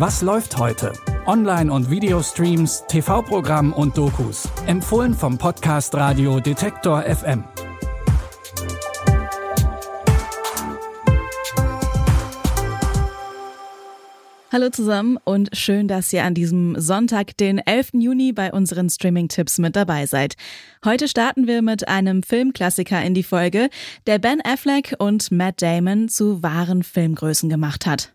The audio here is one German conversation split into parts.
Was läuft heute? Online- und Videostreams, TV-Programm und Dokus. Empfohlen vom Podcast Radio Detektor FM. Hallo zusammen und schön, dass ihr an diesem Sonntag, den 11. Juni, bei unseren Streaming-Tipps mit dabei seid. Heute starten wir mit einem Filmklassiker in die Folge, der Ben Affleck und Matt Damon zu wahren Filmgrößen gemacht hat.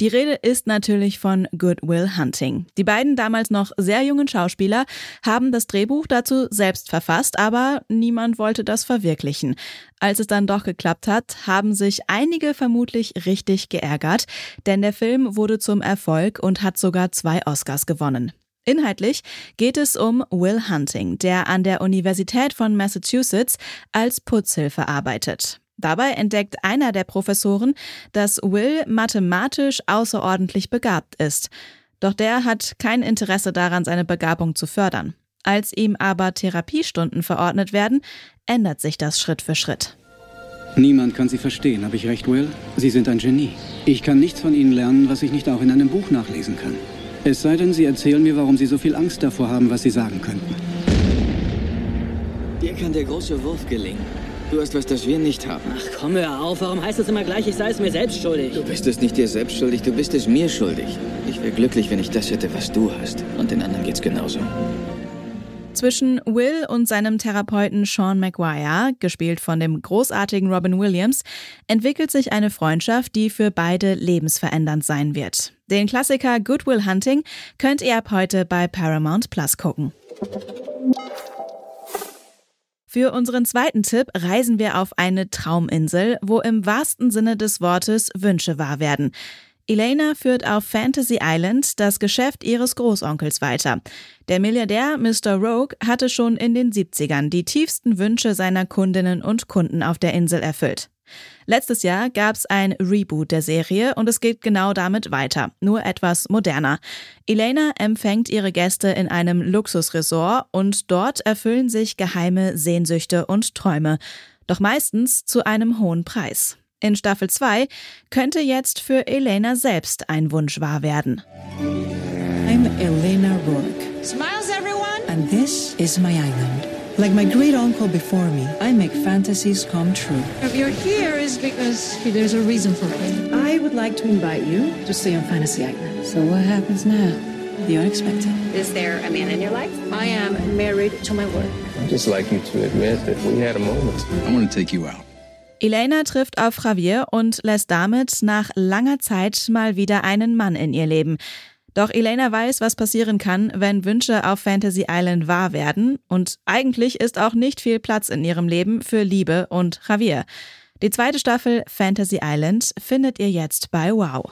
Die Rede ist natürlich von Good Will Hunting. Die beiden damals noch sehr jungen Schauspieler haben das Drehbuch dazu selbst verfasst, aber niemand wollte das verwirklichen. Als es dann doch geklappt hat, haben sich einige vermutlich richtig geärgert, denn der Film wurde zum Erfolg und hat sogar zwei Oscars gewonnen. Inhaltlich geht es um Will Hunting, der an der Universität von Massachusetts als Putzhilfe arbeitet. Dabei entdeckt einer der Professoren, dass Will mathematisch außerordentlich begabt ist. Doch der hat kein Interesse daran, seine Begabung zu fördern. Als ihm aber Therapiestunden verordnet werden, ändert sich das Schritt für Schritt. Niemand kann Sie verstehen, habe ich recht, Will? Sie sind ein Genie. Ich kann nichts von Ihnen lernen, was ich nicht auch in einem Buch nachlesen kann. Es sei denn, Sie erzählen mir, warum Sie so viel Angst davor haben, was Sie sagen könnten. Dir kann der große Wurf gelingen. Du hast was, das wir nicht haben. Ach komm, hör auf. Warum heißt es immer gleich, ich sei es mir selbst schuldig? Du bist es nicht dir selbst schuldig, du bist es mir schuldig. Ich wäre glücklich, wenn ich das hätte, was du hast. Und den anderen geht's genauso. Zwischen Will und seinem Therapeuten Sean Maguire, gespielt von dem großartigen Robin Williams, entwickelt sich eine Freundschaft, die für beide lebensverändernd sein wird. Den Klassiker Good Will Hunting könnt ihr ab heute bei Paramount Plus gucken. Für unseren zweiten Tipp reisen wir auf eine Trauminsel, wo im wahrsten Sinne des Wortes Wünsche wahr werden. Elena führt auf Fantasy Island das Geschäft ihres Großonkels weiter. Der Milliardär Mr. Rogue hatte schon in den 70ern die tiefsten Wünsche seiner Kundinnen und Kunden auf der Insel erfüllt. Letztes Jahr gab es ein Reboot der Serie und es geht genau damit weiter, nur etwas moderner. Elena empfängt ihre Gäste in einem Luxusresort und dort erfüllen sich geheime Sehnsüchte und Träume, doch meistens zu einem hohen Preis. In Staffel 2 könnte jetzt für Elena selbst ein Wunsch wahr werden. I'm Elena Rourke. Smiles, everyone! And this is my island. Like my great uncle before me, I make fantasies come true. If you're here is because there's a reason for it. I would like to invite you to stay on Fantasy Island. So what happens now? The unexpected. Is there a man in your life? I am married to my work. I'd just like you to admit that we had a moment. I want to take you out. Elena trifft auf Javier und lässt damit nach langer Zeit mal wieder einen Mann in ihr Leben. Doch Elena weiß, was passieren kann, wenn Wünsche auf Fantasy Island wahr werden. Und eigentlich ist auch nicht viel Platz in ihrem Leben für Liebe und Javier. Die zweite Staffel Fantasy Island findet ihr jetzt bei Wow.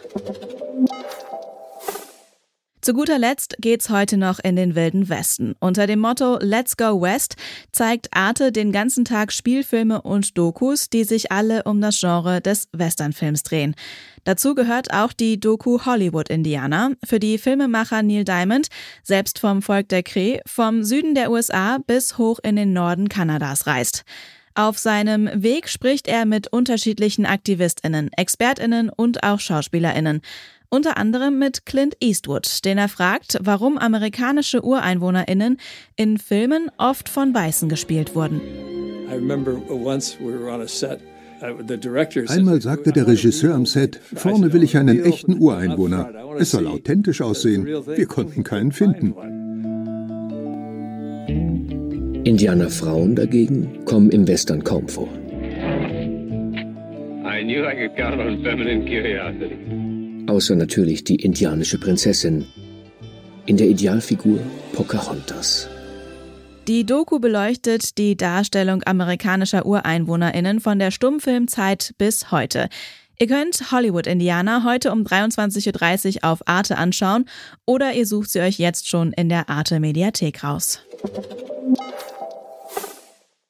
Zu guter Letzt geht's heute noch in den Wilden Westen. Unter dem Motto Let's Go West zeigt Arte den ganzen Tag Spielfilme und Dokus, die sich alle um das Genre des Westernfilms drehen. Dazu gehört auch die Doku Hollywood Indiana, für die Filmemacher Neil Diamond, selbst vom Volk der Cree, vom Süden der USA bis hoch in den Norden Kanadas reist. Auf seinem Weg spricht er mit unterschiedlichen Aktivistinnen, Expertinnen und auch Schauspielerinnen. Unter anderem mit Clint Eastwood, den er fragt, warum amerikanische UreinwohnerInnen in Filmen oft von Weißen gespielt wurden. Einmal sagte der Regisseur am Set, vorne will ich einen echten Ureinwohner. Es soll authentisch aussehen. Wir konnten keinen finden. Indianerfrauen dagegen kommen im Western kaum vor. I knew I could count on feminine curiosity. Außer natürlich die indianische Prinzessin. In der Idealfigur Pocahontas. Die Doku beleuchtet die Darstellung amerikanischer UreinwohnerInnen von der Stummfilmzeit bis heute. Ihr könnt Hollywood Indiana heute um 23.30 Uhr auf Arte anschauen oder ihr sucht sie euch jetzt schon in der Arte Mediathek raus.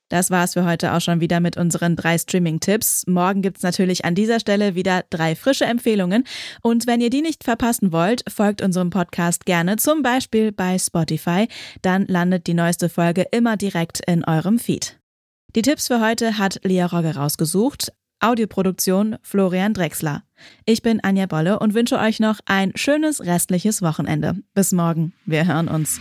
Das war's für heute auch schon wieder mit unseren drei Streaming-Tipps. Morgen gibt's natürlich an dieser Stelle wieder drei frische Empfehlungen. Und wenn ihr die nicht verpassen wollt, folgt unserem Podcast gerne, zum Beispiel bei Spotify. Dann landet die neueste Folge immer direkt in eurem Feed. Die Tipps für heute hat Lea Rogge rausgesucht. Audioproduktion Florian Drexler. Ich bin Anja Bolle und wünsche euch noch ein schönes restliches Wochenende. Bis morgen. Wir hören uns.